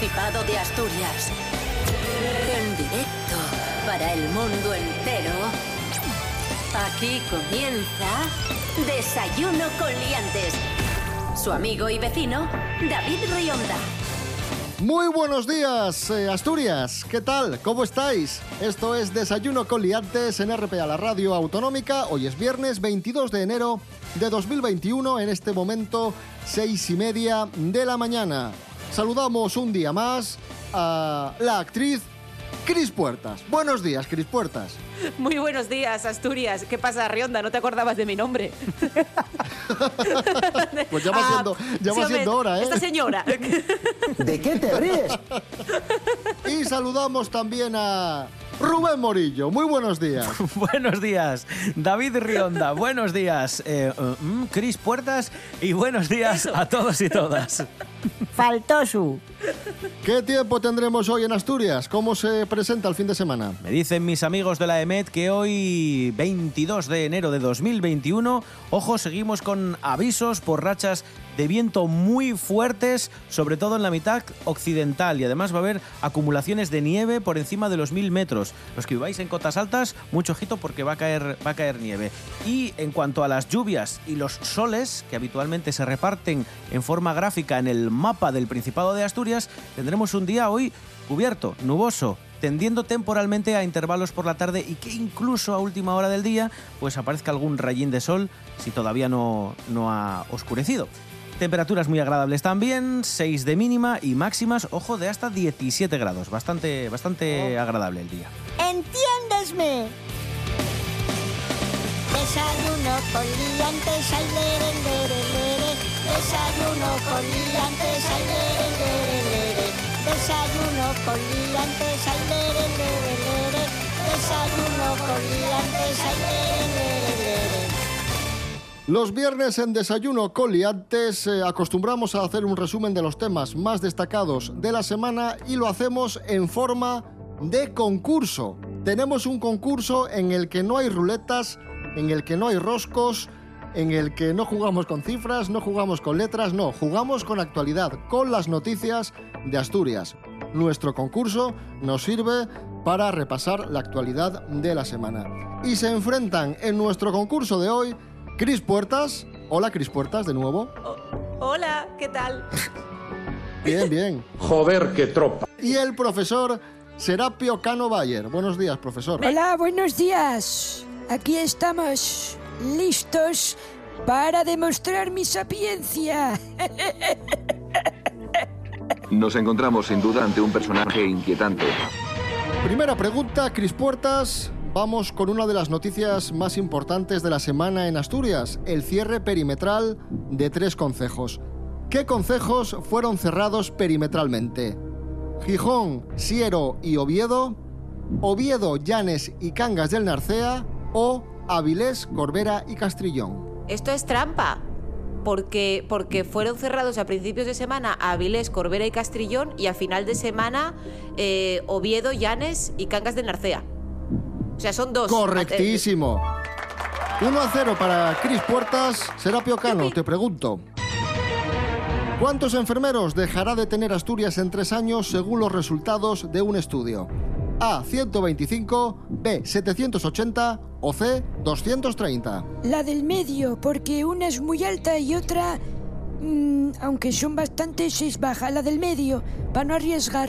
Principado de Asturias. En directo para el mundo entero. Aquí comienza Desayuno con Liantes. Su amigo y vecino, David Rionda. Muy buenos días, eh, Asturias. ¿Qué tal? ¿Cómo estáis? Esto es Desayuno con Liantes en RPA, la radio autonómica. Hoy es viernes 22 de enero de 2021, en este momento, seis y media de la mañana. Saludamos un día más a la actriz Cris Puertas. Buenos días, Cris Puertas. Muy buenos días, Asturias. ¿Qué pasa, Rionda? ¿No te acordabas de mi nombre? pues ya va, Ah, siendo, ya va sí, siendo hombre, hora, ¿eh? Esta señora. ¿De qué te ríes? Y saludamos también a Rubén Morillo. Muy buenos días. Buenos días, David Rionda. Buenos días, eh, eh, mm, Cris Puertas. Y buenos días a todos y todas. Faltó su. ¿Qué tiempo tendremos hoy en Asturias? ¿Cómo se presenta el fin de semana? Me dicen mis amigos de la EMET que hoy, 22 de enero de 2021, ojo, seguimos con avisos por rachas de viento muy fuertes, sobre todo en la mitad occidental. Y además va a haber acumulaciones de nieve por encima de los 1000 metros. Los que viváis en cotas altas, mucho ojito porque va a caer, va a caer nieve. Y en cuanto a las lluvias y los soles, que habitualmente se reparten en forma gráfica en el mapa del Principado de Asturias, tendremos un día hoy cubierto, nuboso, tendiendo temporalmente a intervalos por la tarde y que incluso a última hora del día pues aparezca algún rayín de sol si todavía no, no ha oscurecido. Temperaturas muy agradables también, 6 de mínima y máximas, ojo, de hasta 17 grados. Bastante, bastante agradable el día. ¡Entiéndesme! Desayuno con liantes, ay, lere, lere, lere. Desayuno con liantes, ay, lere, lere, lere. Desayuno con liantes, ay, lere, lere, lere. Desayuno con liantes, ay, lere, lere. Los viernes en Desayuno con Liantes eh, acostumbramos a hacer un resumen de los temas más destacados de la semana y lo hacemos en forma de concurso. Tenemos un concurso en el que no hay ruletas, en el que no hay roscos, en el que no jugamos con cifras, no jugamos con letras, no, jugamos con actualidad, con las noticias de Asturias. Nuestro concurso nos sirve para repasar la actualidad de la semana. Y se enfrentan en nuestro concurso de hoy Cris Puertas. Hola Cris Puertas, de nuevo. Hola, ¿qué tal? Bien, bien. Joder, qué tropa. Y el profesor Serapio Cano Bayer. Buenos días, profesor. Hola, buenos días. Aquí estamos, listos para demostrar mi sapiencia. Nos encontramos sin duda ante un personaje inquietante. Primera pregunta, Cris Puertas. Vamos con una de las noticias más importantes de la semana en Asturias, el cierre perimetral de tres concejos. ¿Qué concejos fueron cerrados perimetralmente? Gijón, Siero y Oviedo, Oviedo, Llanes y Cangas del Narcea o Avilés, Corbera y Castrillón. Esto es trampa. Porque, porque fueron cerrados a principios de semana Avilés, Corbera y Castrillón y a final de semana eh, Oviedo, Llanes y Cangas de Narcea. O sea, son dos. Correctísimo. 1 a 0 para Cris Puertas. Serapio Cano, te pregunto. ¿Cuántos enfermeros dejará de tener Asturias en tres años según los resultados de un estudio? A. 125, B. 780 o C. 230. La del medio, porque una es muy alta y otra, mm, aunque son bastantes, es baja. La del medio, para no arriesgar.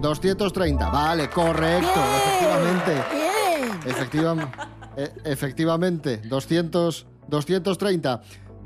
230. Vale, correcto, efectivamente. Bien. E- efectivamente, 200, 230.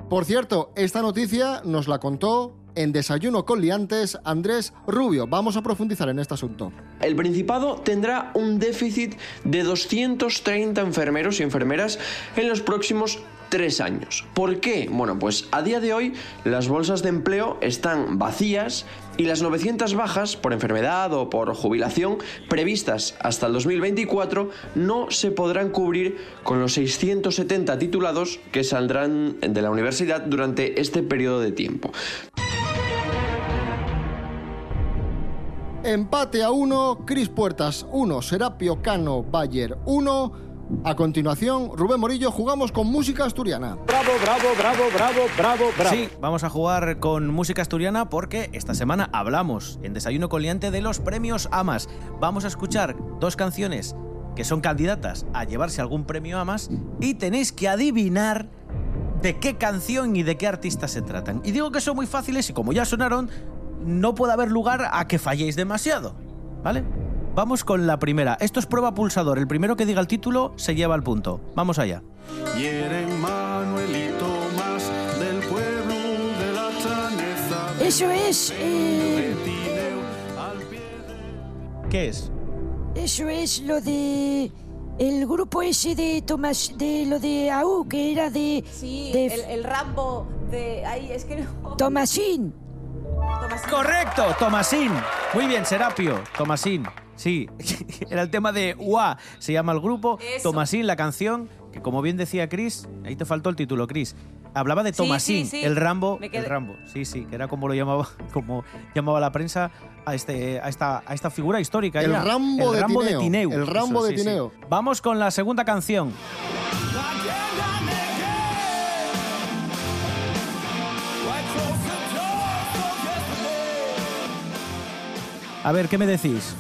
Por cierto, esta noticia nos la contó en Desayuno con Liantes Andrés Rubio. Vamos a profundizar en este asunto. El Principado tendrá un déficit de 230 enfermeros y enfermeras en los próximos tres años. ¿Por qué? Bueno, pues a día de hoy las bolsas de empleo están vacías y las 900 bajas por enfermedad o por jubilación previstas hasta el 2024 no se podrán cubrir con los 670 titulados que saldrán de la universidad durante este periodo de tiempo. Empate a uno, Cris Puertas 1, Serapio Cano Bayer 1. A continuación, Rubén Morillo, jugamos con música asturiana. Bravo, bravo, bravo, bravo, bravo, bravo. Sí, vamos a jugar con música asturiana porque esta semana hablamos en Desayuno Coliante de los premios AMAS. Vamos a escuchar dos canciones que son candidatas a llevarse algún premio AMAS y tenéis que adivinar de qué canción y de qué artista se tratan. Y digo que son muy fáciles y como ya sonaron, no puede haber lugar a que falléis demasiado. ¿Vale? Vamos con la primera. Esto es prueba pulsador. El primero que diga el título se lleva el punto. Vamos allá. Manuelito más del pueblo de la chaneza. Eso es. eh, ¿Qué es? eso es lo de. El grupo ese de Tomás. De lo de AU, que era de. Sí, de el, el Rambo de... Ay, es que no... Tomasín. Tomasín. Correcto, Tomasín. Muy bien, Serapio. Tomasín. Sí, era el tema de UA. Se llama el grupo. Eso. Tomasín, la canción, que como bien decía Chris, ahí te faltó el título, Chris. Hablaba de Sí, Tomasín, sí, sí. el Rambo, el Rambo. Sí, sí, que era como lo llamaba, como llamaba la prensa a este, a esta, a esta figura histórica. El. Rambo de Tineo. Tineu. El Rambo de Tineo. Vamos con la segunda canción. A ver, ¿qué me decís?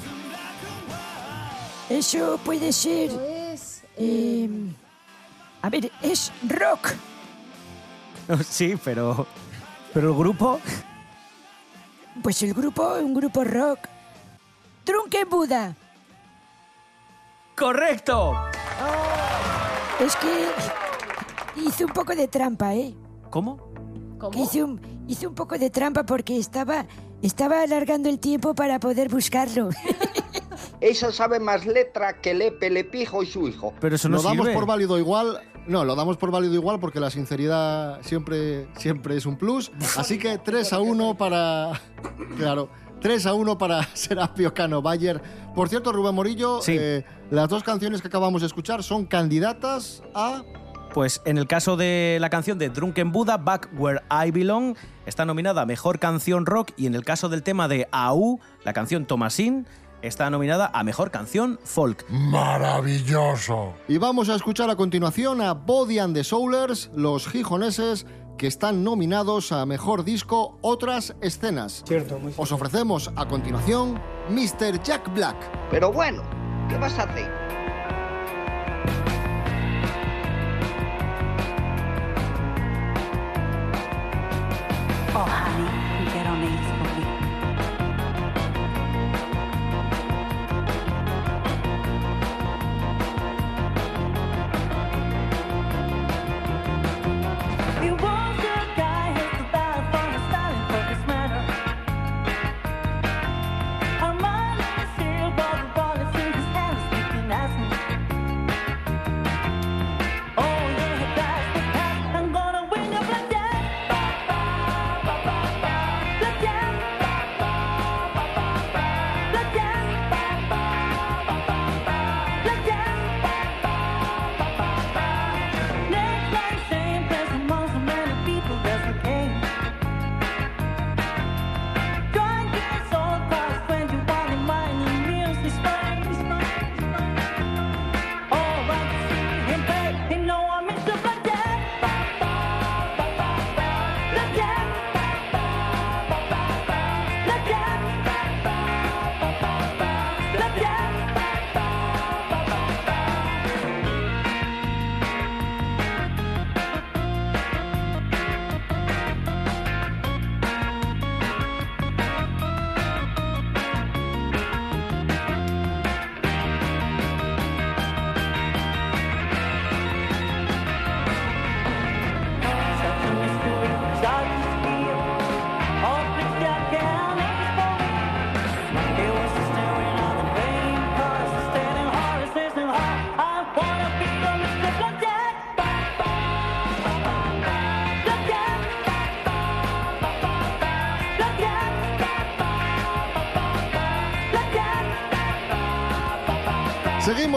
Eso puede ser. Es... eh, a ver, es rock. Sí, pero. Pero el grupo. Pues el grupo, un grupo rock. Drunken Buda. ¡Correcto! Es que hice un poco de trampa, ¿eh? ¿Cómo? Que ¿Cómo? hice un, hice un poco de trampa porque estaba, estaba alargando el tiempo para poder buscarlo. Esa sabe más letra que Lepe, Lepijo y su hijo. Pero eso no lo damos sirve. por válido igual. No, lo damos por válido igual porque la sinceridad siempre, siempre es un plus. Así que 3 a 1 para. Claro, 3 a 1 para Serapio Cano Bayer. Por cierto, Rubén Morillo, Sí. eh, las dos canciones que acabamos de escuchar son candidatas a. Pues en el caso de la canción de Drunken Buddha, Back Where I Belong, está nominada a Mejor Canción Rock y en el caso del tema de AU, la canción Tomasín, está nominada a Mejor Canción Folk. Maravilloso. Y vamos a escuchar a continuación a Body and the Soulers, los gijoneses que están nominados a Mejor Disco Otras Escenas. Cierto, muy Os ofrecemos a continuación Mr. Jack Black. Pero bueno, ¿qué vas a hacer?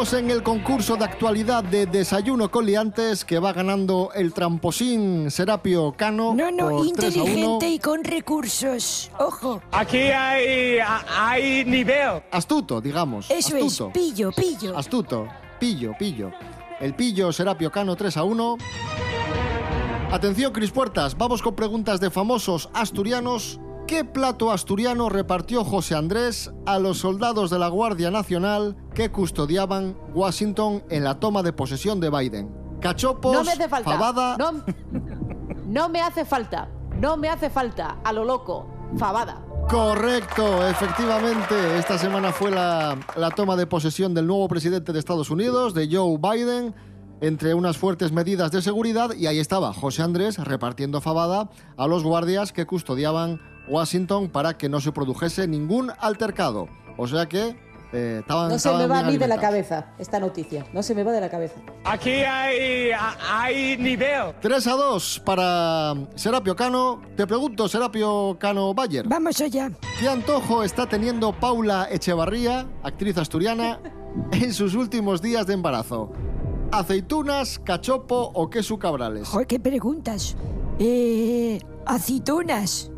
Seguimos en el concurso de actualidad de Desayuno con Liantes que va ganando el tramposín Serapio Cano. No, no, por 3 a 1. inteligente y con recursos. Ojo. Aquí hay, hay nivel. Astuto, digamos. Eso es, astuto. pillo, pillo. Astuto. Pillo, pillo. El Pillo Serapio Cano 3 a 1. Atención, Cris Puertas, vamos con preguntas de famosos asturianos. ¿Qué plato asturiano repartió José Andrés a los soldados de la Guardia Nacional que custodiaban Washington en la toma de posesión de Biden? Cachopos, No me hace falta. fabada. No, no me hace falta. No me hace falta. A lo loco. Fabada. Correcto, efectivamente. Esta semana fue la, la toma de posesión del nuevo presidente de Estados Unidos, de Joe Biden, entre unas fuertes medidas de seguridad, y ahí estaba José Andrés repartiendo fabada a los guardias que custodiaban Washington para que no se produjese ningún altercado. O sea que eh, estaban. No se me va a mí de la cabeza esta noticia. No se me va de la cabeza. Aquí hay, hay nivel. 3 a 2 para Serapio Cano. Te pregunto, Serapio Cano Bayer. Vamos allá. ¿Qué antojo está teniendo Paula Echevarría, actriz asturiana, en sus últimos días de embarazo? ¿Aceitunas, cachopo o queso cabrales? Joder, qué preguntas. Eh, aceitunas.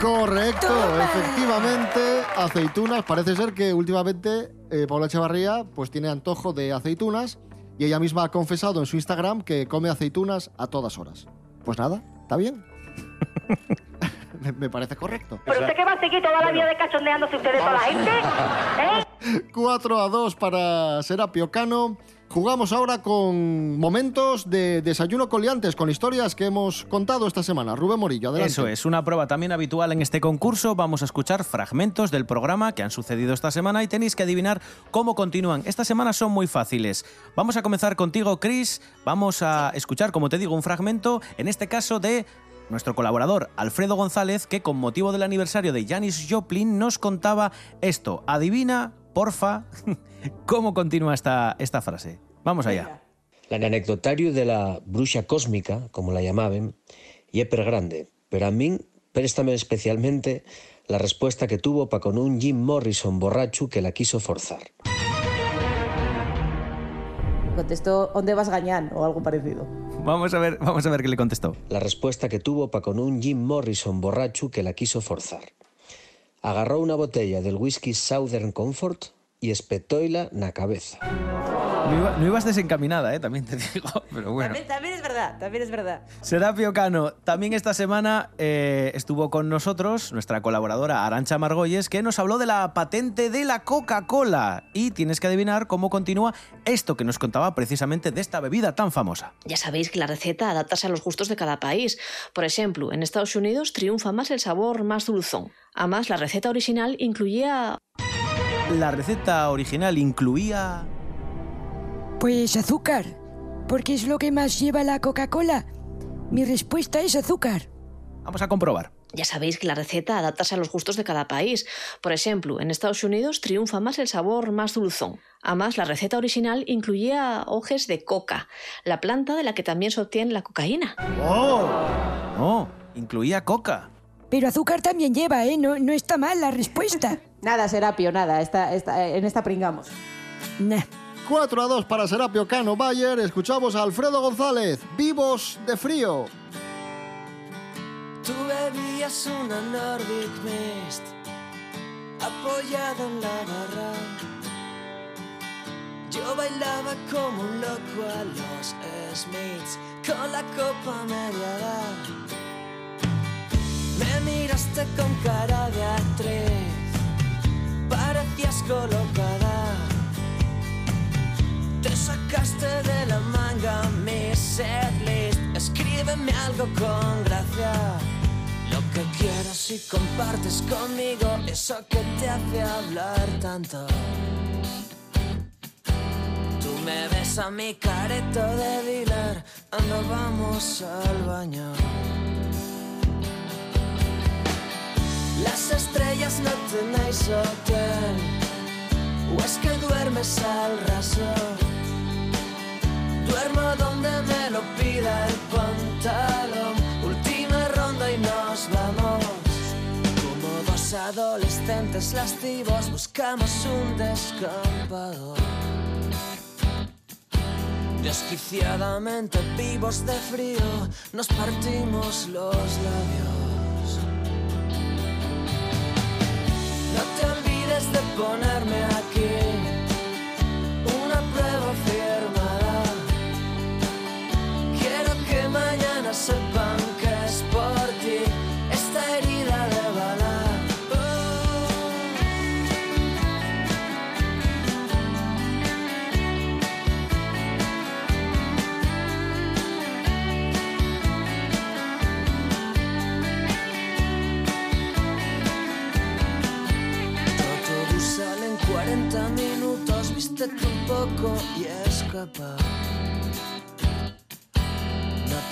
Correcto, efectivamente, aceitunas. Parece ser que últimamente eh, Paula Echevarría pues tiene antojo de aceitunas y ella misma ha confesado en su Instagram que come aceitunas a todas horas. Pues nada, ¿está bien? me, me parece correcto. ¿Pero usted qué va a seguir toda la vida de cachondeándose usted de toda la gente? ¿Eh? 4 a 2 para Serapio Cano. Jugamos ahora con momentos de desayuno coliantes, con historias que hemos contado esta semana. Rubén Morillo, adelante. Eso es, una prueba también habitual en este concurso. Vamos a escuchar fragmentos del programa que han sucedido esta semana y tenéis que adivinar cómo continúan. Esta semana son muy fáciles. Vamos a comenzar contigo, Chris. Vamos a escuchar, como te digo, un fragmento, en este caso de nuestro colaborador Alfredo González, que con motivo del aniversario de Janis Joplin nos contaba esto. Adivina, porfa, cómo continúa esta, esta frase. Vamos allá. L'anecdotario de la bruxa cósmica, como la llamaban, y es grande, pero a mí préstame especialmente la respuesta que tuvo para con un Jim Morrison borracho que la quiso forzar. Contestó, ¿dónde vas gañán? O algo parecido. Vamos a ver, vamos a ver qué le contestó. La respuesta que tuvo para con un Jim Morrison borracho que la quiso forzar. agarrou unha botella del whisky Southern Comfort e espetoila na cabeza. No, iba- no ibas desencaminada, ¿eh? también te digo, pero bueno. También, también es verdad, también es verdad. Serapio Cano, también esta semana eh, estuvo con nosotros nuestra colaboradora Arancha Margolles, que nos habló de la patente de la Coca-Cola. Y tienes que adivinar cómo continúa esto que nos contaba precisamente de esta bebida tan famosa. Ya sabéis que la receta adaptase a los gustos de cada país. Por ejemplo, en Estados Unidos triunfa más el sabor más dulzón. Además, la receta original incluía La receta original incluía... Pues azúcar. Porque es lo que más lleva la Coca-Cola. Mi respuesta es azúcar. Vamos a comprobar. Ya sabéis que la receta adaptase a los gustos de cada país. Por ejemplo, en Estados Unidos triunfa más el sabor más dulzón. Además, la receta original incluía hojas de coca, la planta de la que también se obtiene la cocaína. ¡Oh! No, incluía coca. Pero azúcar también lleva, ¿eh? No, no está mal la respuesta. Nada, Serapio, nada. Esta, esta, en esta pringamos. Nah. 4 a 2 para Serapio Cano Bayer. Escuchamos a Alfredo González, Vivos de Frío. Tú bebías una Nordic Mist apoyado en la barra. Yo bailaba como un loco a los Smiths con la copa media edad. Me miraste con cara de actriz, parecías colocada. Con gracia. Lo que quieras si compartes conmigo eso que te hace hablar tanto. Tú me ves a mi careto de dealer, anda vamos al baño. Las estrellas no tenéis hotel, o es que duermes al raso. Duermo donde me lo pida el pantalón. Última ronda y nos vamos. Como dos adolescentes lascivos buscamos un descampador. Desquiciadamente vivos de frío nos partimos los labios.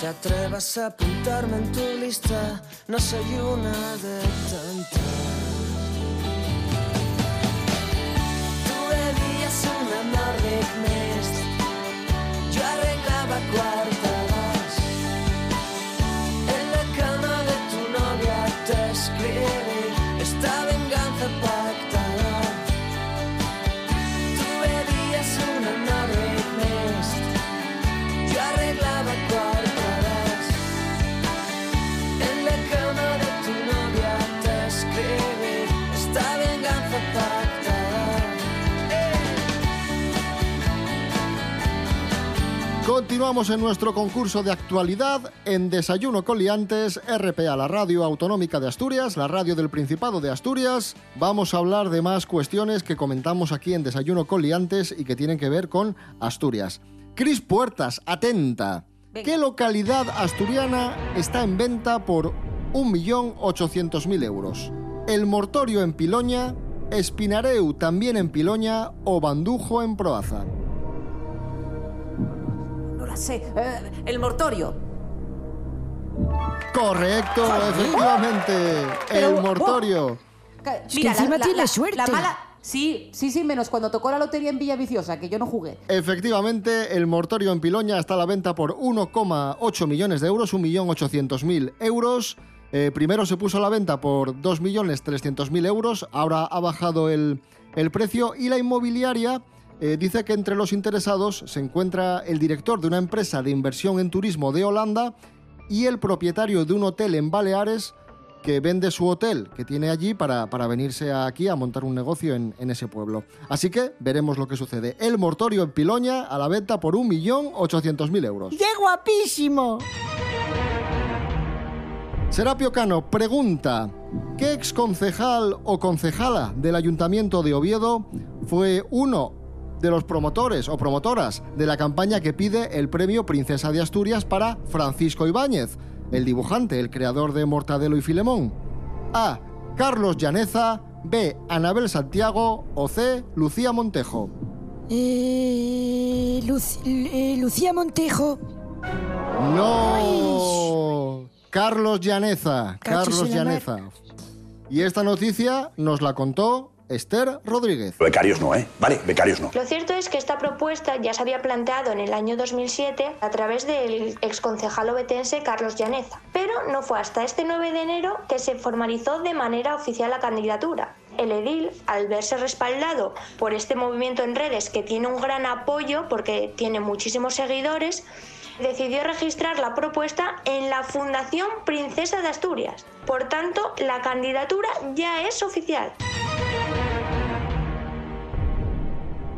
Atrevas a apuntarme en tu lista, no soy una de tantas. Tú bebías una Nordic Mist, Continuamos en nuestro concurso de actualidad en Desayuno con Liantes, RPA, la radio autonómica de Asturias, la radio del Principado de Asturias. Vamos a hablar de más cuestiones que comentamos aquí en Desayuno con Liantes y que tienen que ver con Asturias. Cris Puertas, atenta. ¿Qué localidad asturiana está en venta por 1.800.000 euros? El Mortorio en Piloña, Espinareu también en Piloña o Bandujo en Proaza. La. Eh, el mortorio. Correcto, efectivamente. Pero, el mortorio. Ca- Es que encima tiene suerte. La mala... Sí, sí, sí, menos cuando tocó la lotería en Villaviciosa, que yo no jugué. Efectivamente, el mortorio en Piloña está a la venta por 1,8 millones de euros, 1.800.000 euros. Eh, primero se puso a la venta por 2.300.000 euros, ahora ha bajado el, el precio y la inmobiliaria eh, dice que entre los interesados se encuentra el director de una empresa de inversión en turismo de Holanda y el propietario de un hotel en Baleares que vende su hotel que tiene allí para, para venirse aquí a montar un negocio en, en ese pueblo. Así que veremos lo que sucede. El mortorio en Piloña a la venta por 1.800.000 euros. ¡Qué guapísimo! Serapio Cano pregunta, ¿qué exconcejal o concejala del Ayuntamiento de Oviedo fue uno de los promotores o promotoras de la campaña que pide el premio Princesa de Asturias para Francisco Ibáñez, el dibujante, el creador de Mortadelo y Filemón? A. Carlos Llaneza, B. Anabel Santiago o C. Lucía Montejo. Eh, eh, Lucía Montejo. No. Carlos Llaneza. Carlos. Llaneza. Y esta noticia nos la contó Esther Rodríguez. Becarios no, ¿eh? Vale, becarios no. Lo cierto es que esta propuesta ya se había planteado en el año 2007 a través del exconcejal obetense Carlos Llaneza, pero no fue hasta este 9 de enero que se formalizó de manera oficial la candidatura. El edil, al verse respaldado por este movimiento en redes que tiene un gran apoyo porque tiene muchísimos seguidores, decidió registrar la propuesta en la Fundación Princesa de Asturias. Por tanto, la candidatura ya es oficial.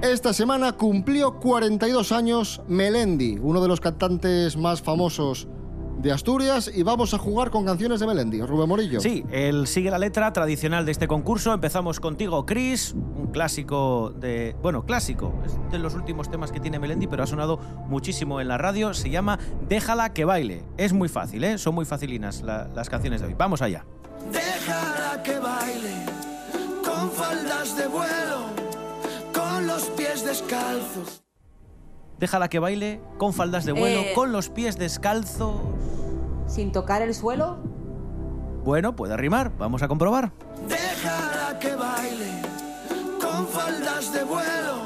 Esta semana cumplió 42 años Melendi, uno de los cantantes más famosos de Asturias, y vamos a jugar con canciones de Melendi. Rubén Morillo. Sí, el sigue la letra tradicional de este concurso. Empezamos contigo, Chris, un clásico de. Bueno, clásico, es de los últimos temas que tiene Melendi, pero ha sonado muchísimo en la radio. Se llama Déjala que baile. Es muy fácil, ¿eh? Son muy facilinas la- las canciones de hoy. Vamos allá. Déjala que baile con faldas de vuelo, con los pies descalzos. Déjala que baile con faldas de vuelo, Eh. con los pies descalzos. Sin tocar el suelo. Bueno, puede rimar. Vamos a comprobar. Déjala que baile con faldas de vuelo,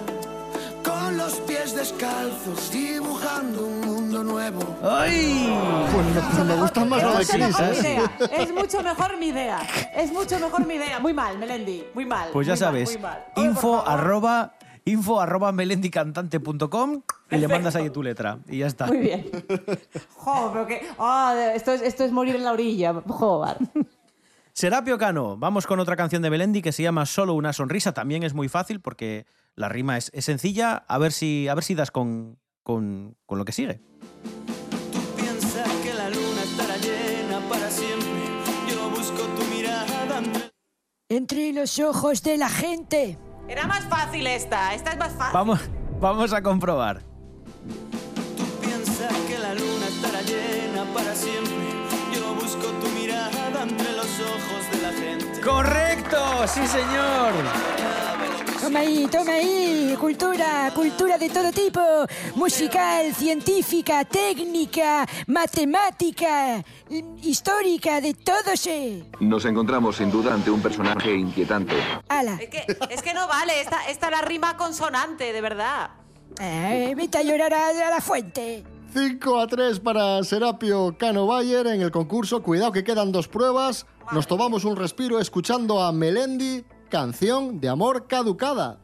los pies descalzos, dibujando un mundo nuevo. ¡Ay! Pues me, me gusta más lo de Chris, ¿eh? Es mucho mejor mi idea. Es mucho mejor mi idea. Muy mal, Melendi. Muy mal. Pues ya muy mal, sabes, muy mal. Oye, por info arroba, info arroba melendicantante.com y le mandas ahí tu letra y ya está. Muy bien. Jo, pero que. ah, esto, es, esto es morir en la orilla. Joder. Serapio Cano, vamos con otra canción de Melendi que se llama Solo una sonrisa. También es muy fácil porque la rima es, es sencilla. A ver si, a ver si das con, con, con lo que sigue. Piensa que la luna estará llena para siempre. Yo busco tu mirada entre los ojos de la gente. Era más fácil esta. Esta es más fácil. Vamos, vamos a comprobar. Piensa que la luna estará llena para siempre. Ojos de la gente. ¡Correcto! ¡Sí, señor! Toma ahí, toma ahí. Cultura, cultura de todo tipo. Musical, científica, técnica, matemática, histórica, de todo sé. Nos encontramos sin duda ante un personaje inquietante. Ala. Es que, es que no vale, esta, esta la rima consonante, de verdad. Eh, vete a llorar a, a la fuente. 5 a 3 para Serapio Cano Bayer en el concurso. Cuidado que quedan dos pruebas. Nos tomamos un respiro escuchando a Melendi, canción de amor caducada.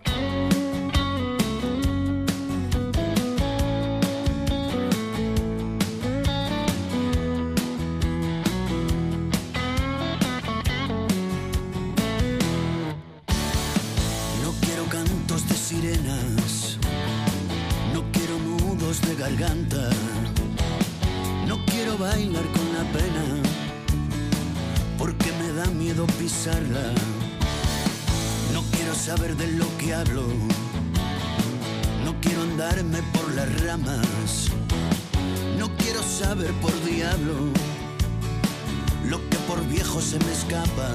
Saber de lo que hablo, no quiero andarme por las ramas, no quiero saber por diablo lo que por viejo se me escapa.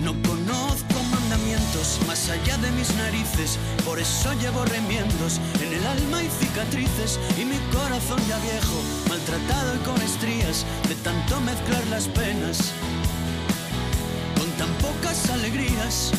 No conozco mandamientos más allá de mis narices, por eso llevo remiendos en el alma y cicatrices. Y mi corazón ya viejo, maltratado y con estrías de tanto mezclar las penas. Con tan pocas alegrías.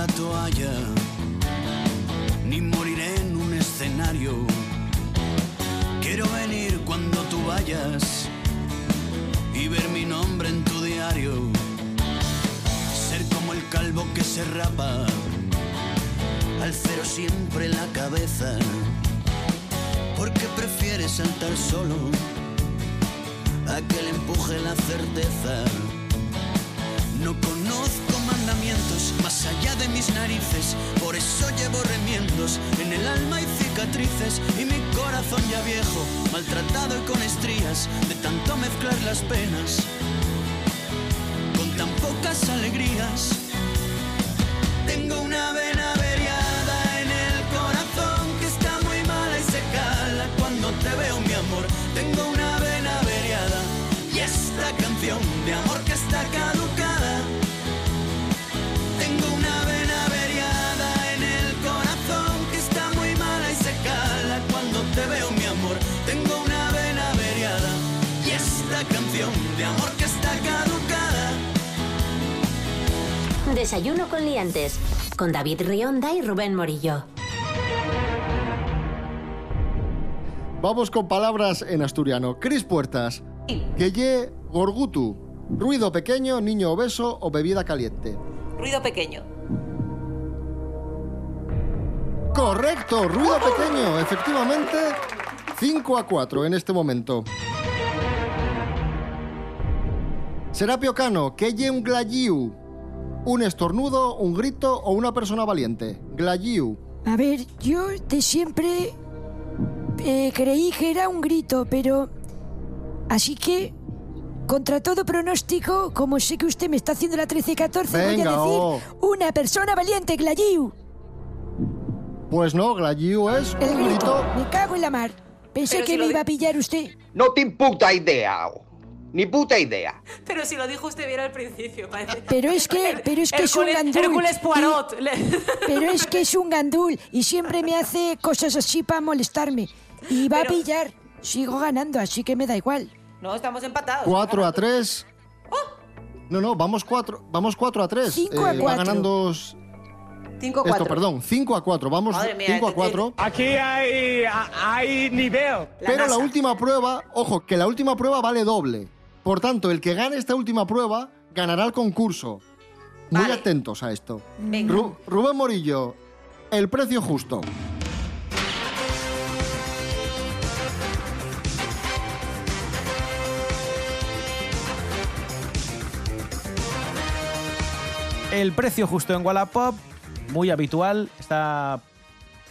La toalla, ni morir en un escenario. Quiero venir cuando tú vayas y ver mi nombre en tu diario. Ser como el calvo que se rapa, al cero siempre la cabeza. Porque prefiere saltar solo a que le empuje la certeza. No allá de mis narices, por eso llevo remiendos en el alma y cicatrices. Y mi corazón ya viejo, maltratado y con estrías. De tanto mezclar las penas con tan pocas alegrías. Canción de amor que está caducada. Desayuno con liantes. Con David Rionda y Rubén Morillo. Vamos con palabras en asturiano. Cris Puertas. Que ye gorgutu. Ruido pequeño, niño obeso o bebida caliente. Ruido pequeño. Correcto, ruido pequeño. Efectivamente, 5 a 4 en este momento. Serapio Cano, que ye un glayiu. Un estornudo, un grito o una persona valiente. Glayiu. A ver, yo de siempre eh, creí que era un grito, pero... Así que, contra todo pronóstico, como sé que usted me está haciendo la 13-14, voy a decir oh. una persona valiente, Glayiu. Pues no, glayiu es El un grito. grito. Me cago en la mar. Pensé Pero que si me iba a pillar usted. No te puta idea. Ni puta idea. Pero si lo dijo usted bien al principio, parece. Pero es que, pero es que es un Hércules- gandul. Hércules Poirot. Y- pero es que es un gandul y siempre me hace cosas así para molestarme. Y va Pero- a pillar. Sigo ganando, así que me da igual. No, estamos empatados. 4 a 3. No, no, vamos 4 vamos 4 a 3. Cinco a va cuatro. ganando 5 esto, perdón, 5 a 4. Vamos Madre mía, 5 a eh, 4. Aquí hay, hay nivel. Pero la última prueba, ojo, que la última prueba vale doble. Por tanto, el que gane esta última prueba ganará el concurso. Muy Vale. atentos a esto. Venga. Ru- Rubén Morillo, el precio justo. El precio justo en Wallapop, muy habitual esta,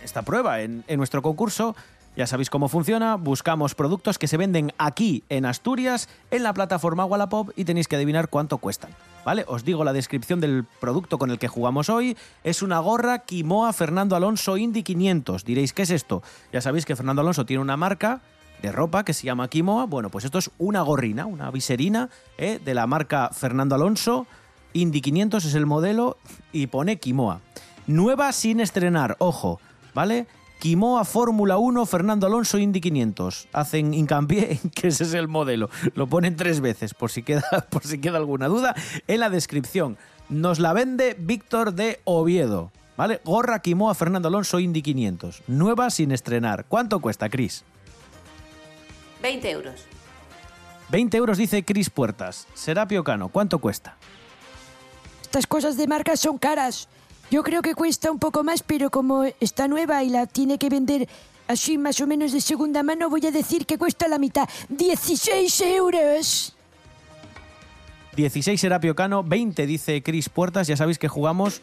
esta prueba en, en nuestro concurso. Ya sabéis cómo funciona, buscamos productos que se venden aquí en Asturias, en la plataforma Wallapop y tenéis que adivinar cuánto cuestan. ¿Vale? Os digo la descripción del producto con el que jugamos hoy. Es una gorra Quimoa Fernando Alonso Indy 500. Diréis, ¿qué es esto? Ya sabéis que Fernando Alonso tiene una marca de ropa que se llama Quimoa. Bueno, pues esto es una gorrina, una viserina ¿eh? de la marca Fernando Alonso. Indy 500 es el modelo y pone Quimoa. Nueva sin estrenar, ojo, ¿vale? Quimoa Fórmula 1 Fernando Alonso Indy 500. Hacen hincapié en que ese es el modelo. Lo ponen tres veces, por si queda, por si queda alguna duda, en la descripción. Nos la vende Víctor de Oviedo. ¿Vale? Gorra Quimoa Fernando Alonso Indy 500. Nueva sin estrenar. ¿Cuánto cuesta, Cris? 20 euros. 20 euros dice Cris Puertas. Serapio Cano, ¿cuánto cuesta? Estas cosas de marcas son caras. Yo creo que cuesta un poco más, pero como está nueva y la tiene que vender así más o menos de segunda mano, voy a decir que cuesta la mitad. 16 euros. 16 Serapio Cano, 20 dice Cris Puertas. Ya sabéis que jugamos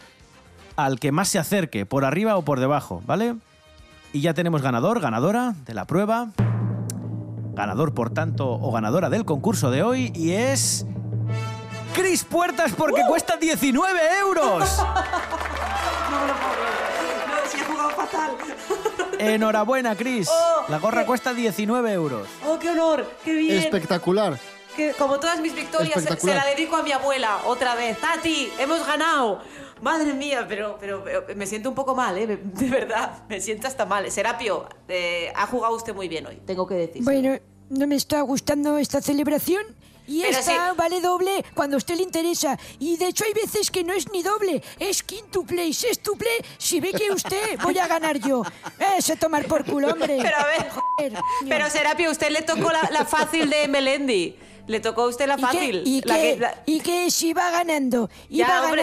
al que más se acerque, por arriba o por debajo, ¿vale? Y ya tenemos ganador, ganadora de la prueba. Ganador, por tanto, o ganadora del concurso de hoy y es... Cris Puertas porque cuesta 19 euros. No me lo puedo creer. No, si he jugado fatal. Enhorabuena, Cris. Oh, La gorra qué- cuesta 19 euros. ¡Oh, qué honor! ¡Qué bien! Espectacular. Que, como todas mis victorias, se, la dedico a mi abuela otra vez. ¡Tati! ¡Hemos ganado! Madre mía, pero, pero, pero me siento un poco mal, ¿eh? De verdad, me siento hasta mal. Serapio, eh, ha jugado usted muy bien hoy, tengo que decir. Bueno, no me está gustando esta celebración. Y Pero esta vale doble cuando a usted le interesa. Y de hecho hay veces que no es ni doble, es quintuple y sextuple. Si ve que usted voy a ganar yo. Es a tomar por culo, hombre. Pero a ver, Joder, pero Serapio, usted le tocó la, la fácil de Melendi. Le tocó a usted la ¿Y qué? fácil. ¿Y la qué? que- la- ¿Y qué? Si va ganando. Ya, Iba hombre.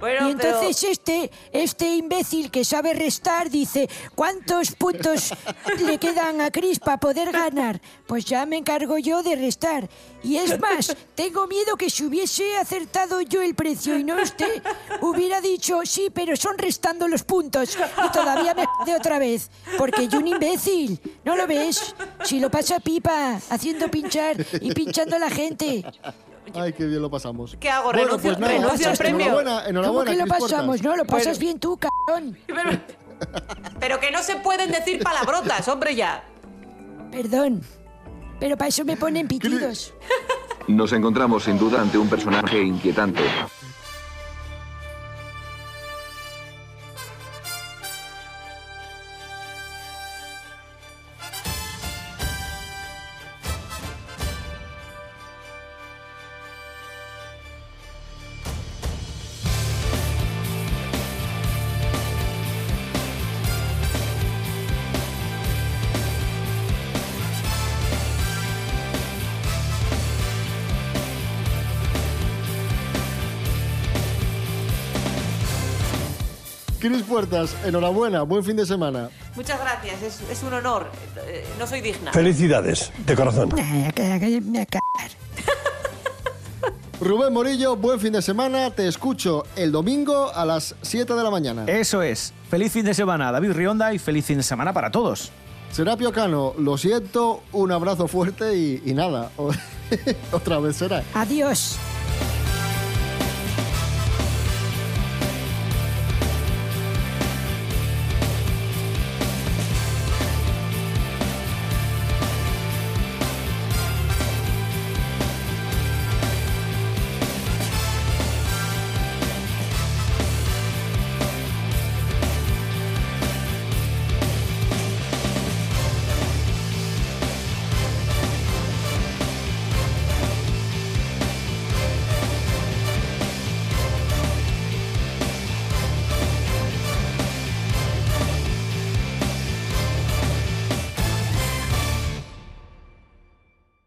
Bueno, y entonces este, este imbécil que sabe restar dice, ¿cuántos puntos le quedan a Cris para poder ganar? Pues ya me encargo yo de restar. Y es más, tengo miedo que si hubiese acertado yo el precio y no usted, hubiera dicho, sí, pero son restando los puntos. Y todavía me de otra vez. Porque yo un imbécil, ¿no lo ves? Si lo pasa pipa, haciendo pinchar y pinchando a la gente. Ay, qué bien lo pasamos. ¿Qué hago? Bueno, ¿Renuncio- pues nada, renuncio al premio? Enhorabuena, ¿Cómo que lo pasamos? No, lo pasas Bueno. bien tú, cabrón. Pero, pero que no se pueden decir palabrotas, hombre, ya. Perdón. Pero para eso me ponen pitidos. Nos encontramos sin duda ante un personaje inquietante. Puertas, enhorabuena, buen fin de semana. Muchas gracias, es, es un honor. Eh, no soy digna. Felicidades, de corazón. Rubén Morillo, buen fin de semana. Te escucho el domingo a las 7 de la mañana. Eso es. Feliz fin de semana, David Rionda, y feliz fin de semana para todos. Serapio Cano, lo siento, un abrazo fuerte y, y nada. Otra vez será. Adiós.